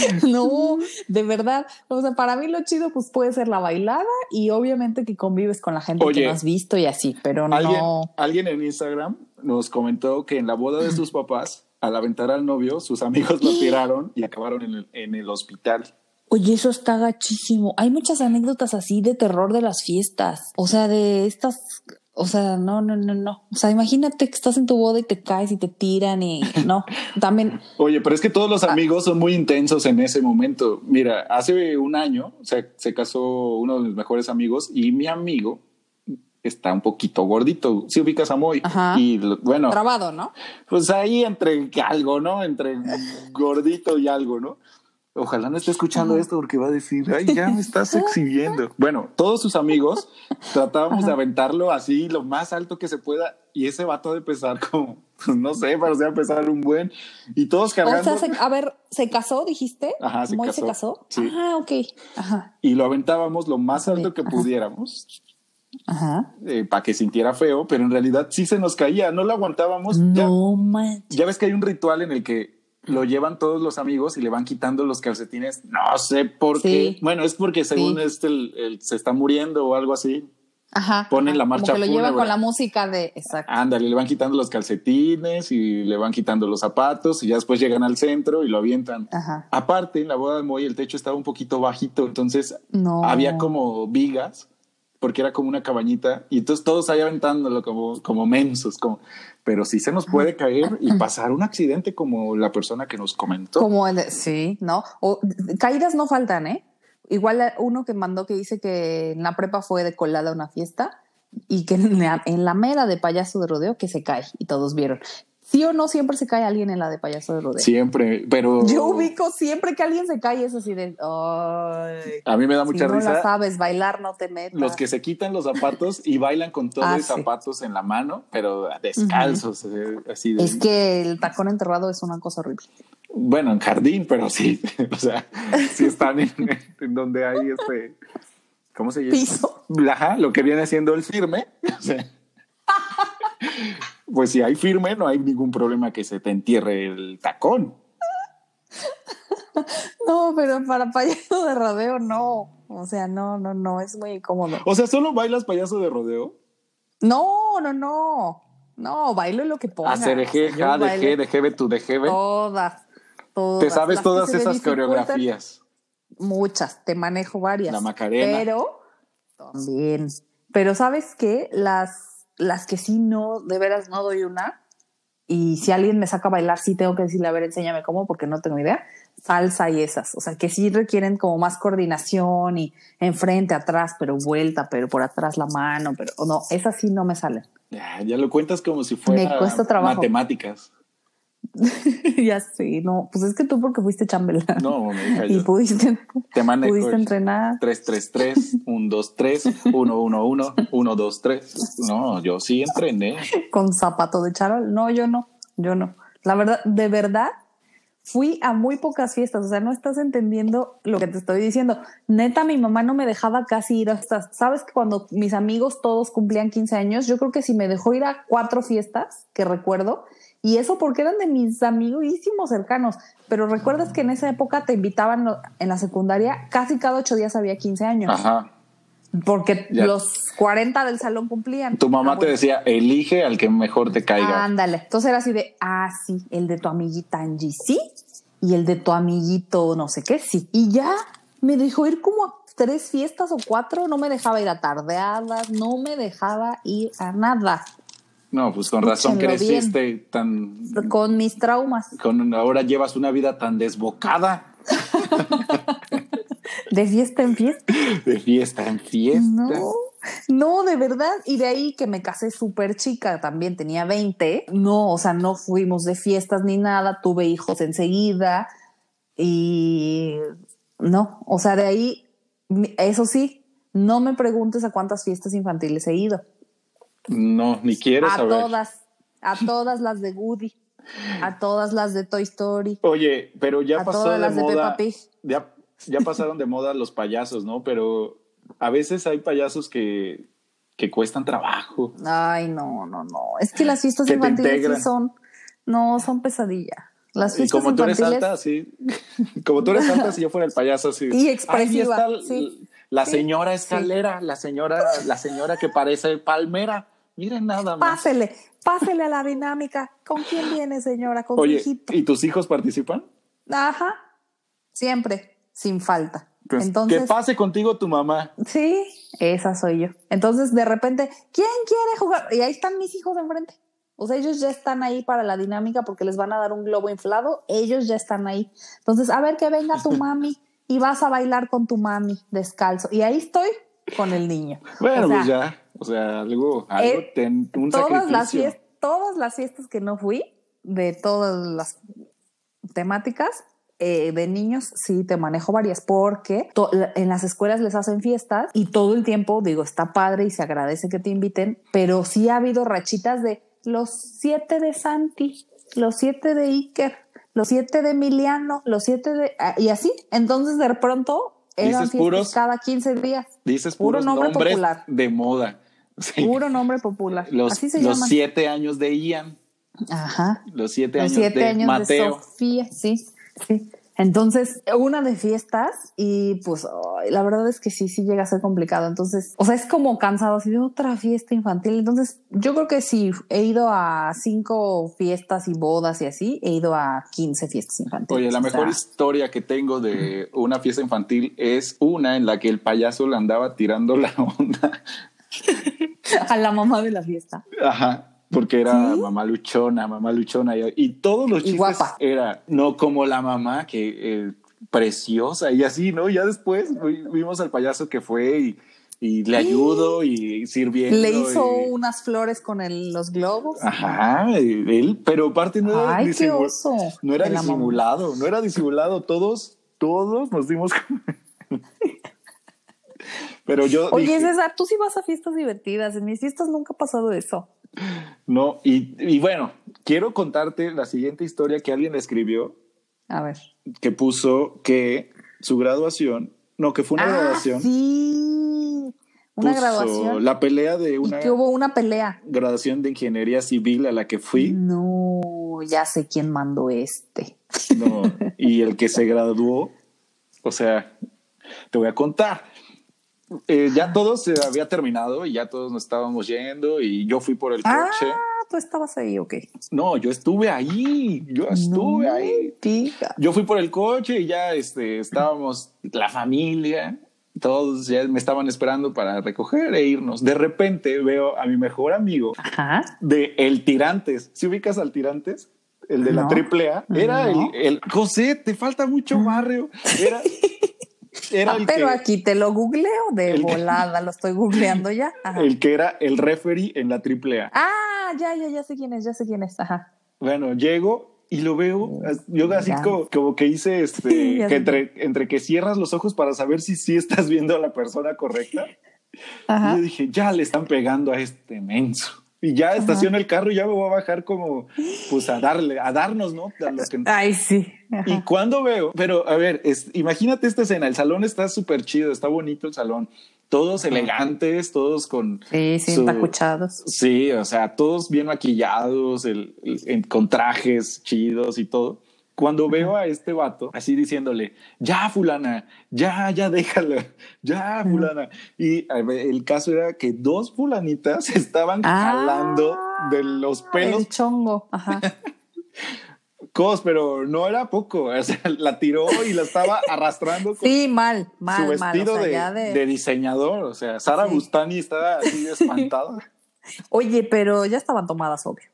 No, de verdad. O sea, para mí lo chido pues puede ser la bailada y obviamente que convives con la gente Oye, que no has visto y así, pero ¿Alguien, no. alguien en Instagram nos comentó que en la boda de sus papás, al aventar al novio, sus amigos lo tiraron y acabaron en el, en el hospital. Oye, eso está gachísimo. Hay muchas anécdotas así de terror de las fiestas. O sea, de estas. O sea, no, no, no, no. O sea, imagínate que estás en tu boda y te caes y te tiran y no. También. Oye, pero es que todos los Ah. amigos son muy intensos en ese momento. Mira, hace un año se, se casó uno de mis mejores amigos y mi amigo está un poquito gordito. Si ubicas a Moy. Ajá. Y bueno, Trabado, ¿no? pues ahí entre algo, ¿no? Entre gordito y algo, ¿no? Ojalá no esté escuchando esto porque va a decir, ay, ya me estás exhibiendo. Bueno, todos sus amigos tratábamos de aventarlo así lo más alto que se pueda y ese vato de pesar como, pues, no sé, parecía pesar un buen y todos O cargando sea, se- a ver, ¿se casó, dijiste? Ajá, se ¿Moy casó. se casó? Sí. Ah, ok. Ajá. y lo aventábamos lo más alto que Ajá. pudiéramos Ajá. para que sintiera feo, pero en realidad sí se nos caía, no lo aguantábamos. Ya, No manches. ya ves que hay un ritual en el que lo llevan todos los amigos y le van quitando los calcetines. No sé por Sí. qué. Bueno, es porque según Sí. este el- el- se está muriendo o algo así. Ajá. Ponen ajá. la marcha Como que lo llevan fúnebre. con la música de. Exacto. Ándale, le van quitando los calcetines y le van quitando los zapatos y ya después llegan al centro y lo avientan. Ajá. Aparte, en la boda de Moy el techo estaba un poquito bajito, entonces No. había como vigas porque era como una cabañita y entonces todos ahí aventándolo como, como mensos, como, pero sí se nos puede caer y pasar un accidente como la persona que nos comentó. Como el sí, ¿no? O, caídas no faltan, ¿eh? Igual a- uno que mandó que dice que en la prepa fue de colada a una fiesta y que en la, en la mera de payaso de rodeo que se cae y todos vieron. Sí o no, siempre se cae alguien en la de payaso de rodeo. Siempre, pero Yo ubico siempre que alguien se cae, es así de, ay, a mí me da si mucha no la risa sabes bailar, no te metas. los que se quitan los zapatos y bailan con todos Ah, los sí. zapatos en la mano, pero descalzos, eh, así de, Es que el tacón enterrado es una cosa horrible. bueno, en jardín, pero sí, o sea, sí están en, en donde hay este, ¿cómo se llama? Piso. Ajá, lo que viene siendo el firme. o sea. Pues si hay firme, no hay ningún problema que se te entierre el tacón. No, pero para payaso de rodeo no. O sea, no, no, no, es muy incómodo. O sea, ¿solo bailas payaso de rodeo? No, no, no. No, bailo lo que ponga. Hacer eje, O sea, de bailo je, de jebe, tu de jebe. Todas, todas. Te sabes Las todas esas coreografías. Muchas, te manejo varias. La Macarena. Pero también. Pero ¿sabes qué? Las, las que sí no, de veras no doy una. Y si alguien me saca a bailar, sí tengo que decirle, a ver, enséñame cómo, porque no tengo idea. Salsa y esas. O sea, que sí requieren como más coordinación y enfrente, atrás, pero vuelta, pero por atrás la mano, pero no, esas sí no me salen. Ya, ya lo cuentas como si fuera Me cuesta trabajo. matemáticas. ya sé, no, pues es que tú porque fuiste chambelán. No, mi hija, y yo pudiste, te manejo pudiste entrenar. 333, 123, 111, 123. No, yo sí entrené. con zapato de charol. No, yo no, yo no. La verdad, de verdad, fui a muy pocas fiestas. O sea, no estás entendiendo lo que te estoy diciendo. Neta, mi mamá no me dejaba casi ir a estas. Sabes que cuando mis amigos todos cumplían 15 años, yo creo que si me dejó ir a cuatro fiestas que recuerdo. Y eso porque eran de mis amiguísimos cercanos. Pero recuerdas que en esa época te invitaban en la secundaria, casi cada ocho días había 15 años. Ajá. Porque Ya. los 40 del salón cumplían. Tu mamá Ah, te decía, elige al que mejor te caiga. Ándale. Entonces era así de, ah, sí, el de tu amiguita Angie, sí. Y el de tu amiguito no sé qué, sí. Y ya me dejó ir como a tres fiestas o cuatro. No me dejaba ir a tardeadas, no me dejaba ir a nada. No, pues con razón Escúchenlo creciste tan... Con mis traumas Con, ahora llevas una vida tan desbocada de fiesta en fiesta. de fiesta en fiesta. No, no, de verdad. Y de ahí que me casé súper chica, también tenía 20. No, o sea, no fuimos de fiestas ni nada. Tuve hijos enseguida. Y no, o sea, de ahí, eso sí, no me preguntes a cuántas fiestas infantiles he ido. No, ni quiero A saber. todas, a todas las de Woody, a todas las de Toy Story. Oye, pero ya A pasó todas de las de moda. Peppa Pig. ya, ya pasaron de moda los payasos, ¿no? Pero a veces hay payasos que, que cuestan trabajo. Ay, no, no, no. Es que las fiestas Que infantiles sí son, no, son pesadilla. Las Y fiestas como tú eres alta, sí. Como tú eres alta, si yo fuera el payaso, así. Y expresiva, está sí. La Sí, señora escalera, la señora, la señora que parece palmera. Miren nada más. Pásele, pásele a la dinámica. ¿Con quién viene, señora? Con Oye, hijito. ¿y tus hijos participan? Ajá. Siempre, sin falta. Pues, Entonces, que pase contigo tu mamá. sí, esa soy yo. Entonces, de repente, ¿quién quiere jugar? Y ahí están mis hijos enfrente. O sea, ellos ya están ahí para la dinámica porque les van a dar un globo inflado. Ellos ya están ahí. Entonces, a ver que venga tu mami y vas a bailar con tu mami descalzo. Y ahí estoy con el niño. Bueno, O sea, pues ya. O sea, algo, algo Eh, ten- un todas las, fiestas, todas las fiestas que no fui, de todas las temáticas, eh, de niños, sí te manejo varias, porque en las escuelas les hacen fiestas y todo el tiempo, digo, está padre y se agradece que te inviten, pero sí ha habido rachitas de los siete de Santi, los siete de Iker, los siete de Emiliano, los siete de... ah, y así, entonces de pronto eran Dices fiestas puros- cada 15 días. Dices puro nombre nombres popular. de moda. Sí. Puro nombre popular. Los, así se los llaman. siete años de Ian, Ajá. los siete Los años siete de años Mateo. de Sofía, sí, sí. Entonces, una de fiestas y pues la verdad es que sí, sí llega a ser complicado. Entonces, o sea, es como cansado así de otra fiesta infantil. Entonces, yo creo que sí, he ido a cinco fiestas y bodas y así, he ido a 15 fiestas infantiles. Oye, la mejor sea, historia que tengo de una fiesta infantil es una en la que el payaso le andaba tirando la onda. a la mamá de la fiesta. Ajá. Porque era ¿Sí? mamá luchona, mamá luchona. Y, y todos los chistes era no como la mamá que eh, preciosa y así, ¿no? Ya después vi- vimos al payaso que fue y, y le ayudó y sirviendo. Le hizo y- unas flores con el- los globos. Ajá, él, pero aparte no era, Ay, no era disimulado, no era disimulado, todos, todos nos dimos. Pero yo Oye, dije, César, tú sí vas a fiestas divertidas. En mis fiestas nunca ha pasado eso. no, y, y bueno, quiero contarte la siguiente historia que alguien escribió, A ver. que puso que su graduación, no, que fue una Ah, graduación, sí. Una graduación. La pelea de Y una que hubo una pelea. graduación de ingeniería civil a la que fui. No, ya sé quién mandó este. No, y el que se graduó, o sea, te voy a contar. Eh, ya todo se había terminado y ya todos nos estábamos yendo y yo fui por el Ah, coche. tú estabas ahí, ok. No, yo estuve ahí, yo estuve No ahí. digas. Yo fui por el coche y ya este, estábamos la familia, todos ya me estaban esperando para recoger e irnos. De repente veo a mi mejor amigo Ajá. de El Tirantes. ¿Si ubicas al Tirantes? El de la No. triple A. Era No. el, el José, te falta mucho barrio. Era, era Ah, el, pero que, aquí te lo googleo de el volada, lo estoy googleando ya. Ajá. el que era el referee en la triple A. Ah, ya, ya, ya sé quién es, ya sé quién es. Ajá. Bueno, llego y lo veo. Yo así como, como que hice este, que entre, entre que cierras los ojos para saber si sí estás viendo a la persona correcta. Y yo dije, ya le están pegando a este menso. Y ya estaciono el carro y ya me voy a bajar como, pues a darle, a darnos, ¿no? A lo que- Ay, sí. Ajá. Y cuando veo, pero a ver, es- imagínate esta escena, el salón está súper chido, está bonito el salón, todos elegantes, todos con... Sí, sí, entacuchados. Sí, o sea, todos bien maquillados, el- con trajes chidos y todo. Cuando veo a este vato así diciéndole, ya fulana, ya, ya déjala, ya fulana. Y el caso era que dos fulanitas estaban Ah, jalando de los pelos El chongo. Ajá. cos, pero no era poco. O sea, la tiró y la estaba arrastrando con Sí, mal, su mal, mal. vestido O sea, de, ya de... de diseñador. O sea, Sara Sí. Bustani estaba así espantada. Oye, pero ya estaban tomadas, obvio.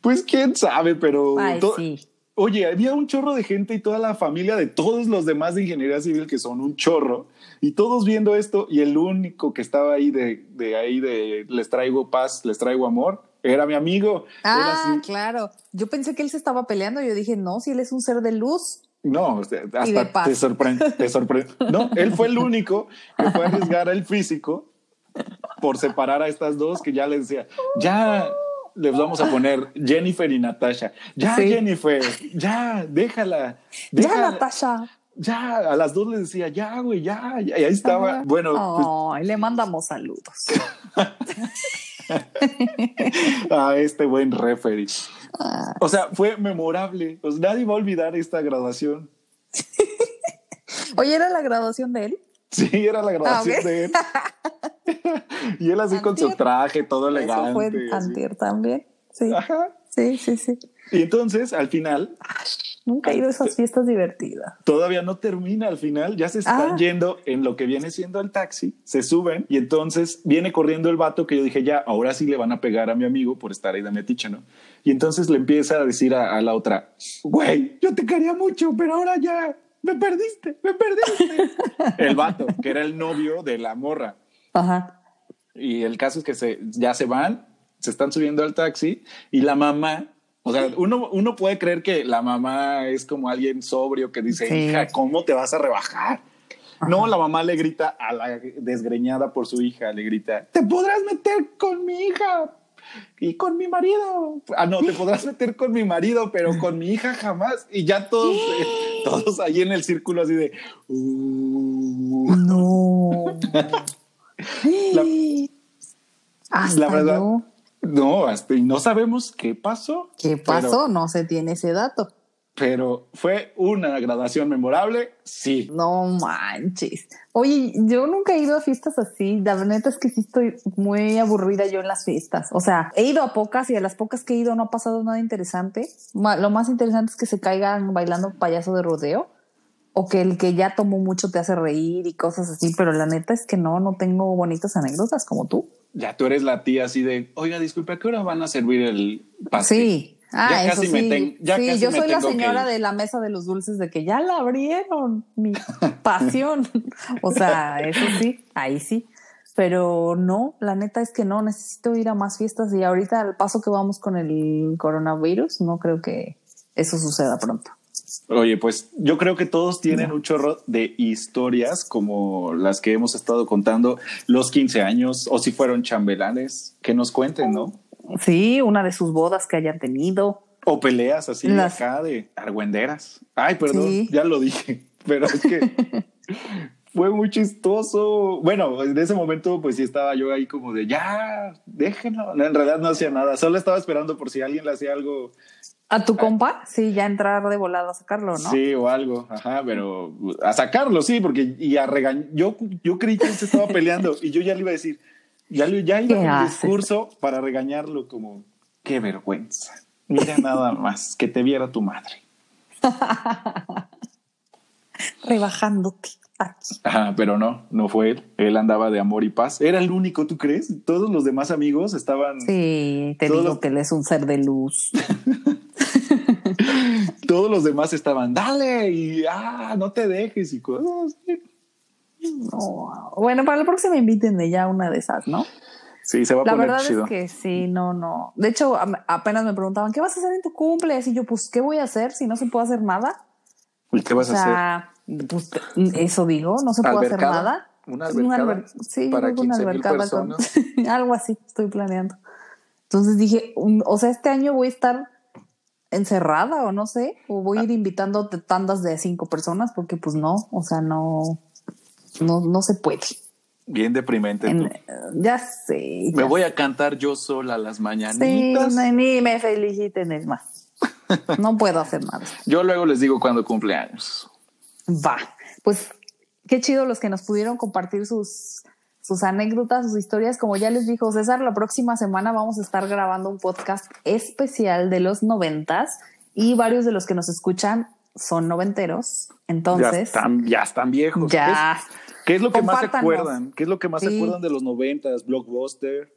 pues quién sabe, pero Ay, sí. Oye, había un chorro de gente y toda la familia de todos los demás de ingeniería civil que son un chorro y todos viendo esto y el único que estaba ahí de, de ahí de les traigo paz, les traigo amor, era mi amigo. Ah, claro. Yo pensé que él se estaba peleando. Yo dije, no, si él es un ser de luz. No, hasta te sorprende, te sorprende. No, él fue el único que fue a arriesgar el físico por separar a estas dos que ya les decía, ya les vamos a poner Jennifer y Natasha. Ya, Sí. Jennifer, ya, déjala. Ya. Natasha. Ya, a las dos les decía, ya, güey, ya, ya. Y ahí estaba. Ajá. Bueno, pues, Ay, le mandamos saludos. a este buen referee. Ah. O sea, fue memorable. Pues nadie va a olvidar esta graduación. Oye, ¿era la graduación de él? Sí, era la graduación Ah, ok. de él. y él así con su traje, todo elegante. Eso fue antier también. Sí, Ajá. sí, sí, sí. Y entonces, al final, Nunca he ido a esas fiestas divertidas. todavía no termina. Al final, ya se están Ah. yendo en lo que viene siendo el taxi, se suben y entonces viene corriendo el vato que yo dije, ya, ahora sí le van a pegar a mi amigo por estar ahí de metiche, ¿no? Y entonces le empieza a decir a, a la otra, güey, yo te quería mucho, pero ahora ya me perdiste, me perdiste. el vato, que era el novio de la morra. Ajá. Y el caso es que se, ya se van, se están subiendo al taxi y la mamá, o sea, uno, uno puede creer que la mamá es como alguien sobrio que dice, Sí. hija, ¿cómo te vas a rebajar? No, la mamá le grita a la desgreñada por su hija, le grita, te podrás meter con mi hija y con mi marido. Ah, no, te podrás meter con mi marido, pero con mi hija jamás. Y ya todos, eh, todos ahí en el círculo así de... "Uh". No. Hasta La verdad, yo. no, no sabemos qué pasó. ¿Qué pasó? no se tiene ese dato. Pero, fue una graduación memorable, sí. No manches. Oye, yo nunca he ido a fiestas así. La neta es que sí estoy muy aburrida yo en las fiestas. O sea, he ido a pocas y a las pocas que he ido no ha pasado nada interesante. Lo más interesante es que se caigan bailando payaso de rodeo o que el que ya tomó mucho te hace reír y cosas así. Pero la neta es que no, no tengo bonitas anécdotas como tú. Ya tú eres la tía así de, oiga, disculpe, ¿a qué hora van a servir el pastel? Sí. Ah, Ya eso casi me sí. ten- ya sí, casi yo me soy la señora de la mesa de los dulces de que ya la abrieron, mi pasión. o sea, eso sí, ahí sí. Pero no, la neta es que no, necesito ir a más fiestas y ahorita al paso que vamos con el coronavirus, no creo que eso suceda pronto. Oye, pues yo creo que todos tienen un chorro de historias como las que hemos estado contando, los 15 años, o si fueron chambelanes, que nos cuenten, ¿no? Sí, una de sus bodas que hayan tenido. O peleas así Las- acá de argüenderas. Ay, perdón, Sí. ya lo dije, pero es que Fue muy chistoso. Bueno, en ese momento, pues sí estaba yo ahí como de ya, déjenlo. No, en realidad no hacía nada. Solo estaba esperando por si alguien le hacía algo. ¿A tu compa? Sí, ya entrar de volada a sacarlo, ¿no? Sí, o algo. Ajá, pero a sacarlo, sí, porque y a regañar. Yo, yo creí que él se estaba peleando y yo ya le iba a decir, ya, ya iba ¿Qué con el discurso para regañarlo como, qué vergüenza. Mira nada más, que te viera tu madre. Rebajándote. Ajá, pero no, no fue él. Él andaba de amor y paz. Era el único, ¿tú crees? Todos los demás amigos estaban, Sí, te digo los- que él es un ser de luz. todos los demás estaban, dale y ah, no te dejes y cosas. No. Bueno, para la próxima invítenme ya una de esas, ¿no? Sí, se va a La poner verdad chido. es que sí, no, no. De hecho, apenas me preguntaban, ¿qué vas a hacer en tu cumple? Y yo, pues, ¿qué voy a hacer si no se puede hacer nada? ¿Y qué vas o a hacer? sea, pues, eso digo, no se puede hacer nada. ¿Una Un albercada? alber- sí, para yo creo que una 15,000 albercada con- algo así estoy planeando. Entonces dije, um, o sea, este año voy a estar encerrada o no sé, o voy a Ah. ir invitando tandas de cinco personas porque pues no, o sea, no, no, no se puede. Bien deprimente. En- eh, ya sé. Me ya voy a cantar yo sola las Sí, mañanitas. no, ni me feliciten, es más. No puedo hacer nada. Yo luego les digo cuando cumple años. Va. Pues qué chido los que nos pudieron compartir sus, sus anécdotas, sus historias. Como ya les dijo César, la próxima semana vamos a estar grabando un podcast especial de los noventas y varios de los que nos escuchan son noventeros. ya, Entonces, están, ya están viejos. ya. ¿Qué es, qué es lo que más se acuerdan? ¿Qué es lo que más se Sí. acuerdan de los noventas? Blockbuster.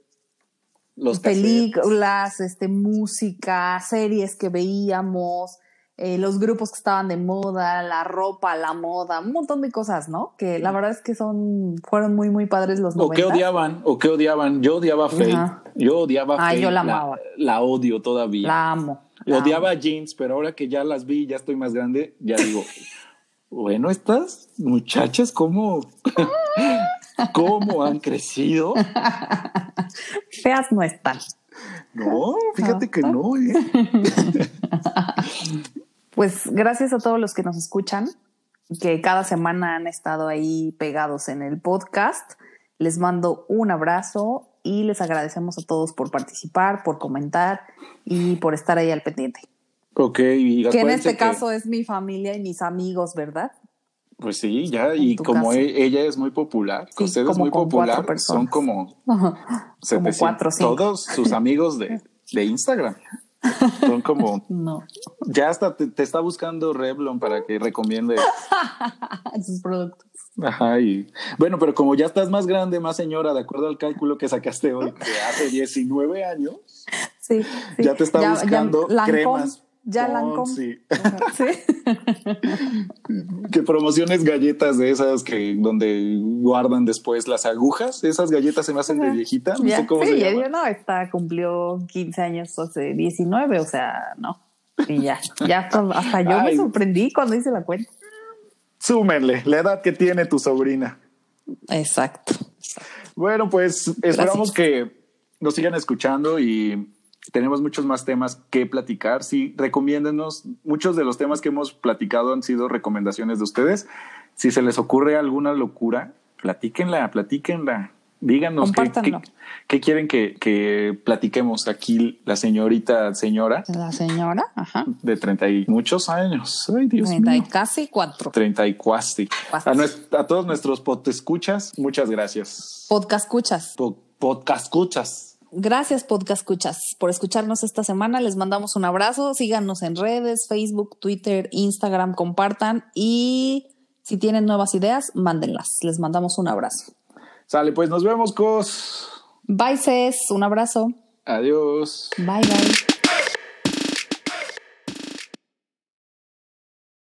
Los películas, este, música, series que veíamos, eh, los grupos que estaban de moda, la ropa, la moda, un montón de cosas, ¿no? Que la verdad es que son, fueron muy, muy padres los ¿O qué 90. odiaban? ¿O qué odiaban? Yo odiaba a Faye. Yo odiaba a Ah, Faye. yo la amaba. La odio todavía. La amo. la Odiaba amo. a Jeans, pero ahora que ya las vi, ya estoy más grande, ya digo, bueno, estas muchachas, ¿cómo, cómo han crecido? Feas no están. No, fíjate que no, ¿eh? Pues gracias a todos los que nos escuchan, que cada semana han estado ahí pegados en el podcast. Les mando un abrazo y les agradecemos a todos por participar, por comentar y por estar ahí al pendiente. Ok, y Que en este caso es mi familia y mis amigos, ¿verdad? Pues sí, ya, y como e- ella es muy popular, Sí, usted es muy popular, son como Como 700, cuatro cinco. todos sus amigos de, de Instagram. Son como, No, ya hasta te, te está buscando Revlon para que recomiende sus productos. Ajá, y bueno, pero como ya estás más grande, más señora, de acuerdo al cálculo que sacaste hoy, de hace 19 años, Sí, sí. ya te está buscando cremas. Ya Pond's Lancôme. y- Sí. que promociones galletas de esas que donde guardan después las agujas, esas galletas se me hacen de viejita, no Ya, sé cómo sí, se no, esta cumplió 15 años hace 19, o sea, no. Y ya, ya hasta, hasta yo me sorprendí cuando hice la cuenta. Súmenle la edad que tiene tu sobrina. Exacto. Bueno, pues esperamos que nos sigan escuchando y tenemos muchos más temas que platicar. Sí, recomiéndenos. Muchos de los temas que hemos platicado han sido recomendaciones de ustedes. Si se les ocurre alguna locura, platíquenla, platíquenla. Díganos qué, Compártanlo. qué- qué quieren que, que platiquemos aquí la señorita, señora La señora, ajá. de treinta y muchos años. Ay, Dios 30 y casi cuatro. Treinta y cuasti. A, todos nuestros escuchas, muchas gracias. Podcast escuchas. Po- podcast escuchas. Gracias, podcast escuchas, por escucharnos esta semana. Les mandamos un abrazo. Síganos en redes, Facebook, Twitter, Instagram, compartan y si tienen nuevas ideas, mándenlas. Les mandamos un abrazo. Sale, pues nos vemos, cos. Bye, Cés. Un abrazo. Adiós. Bye, bye.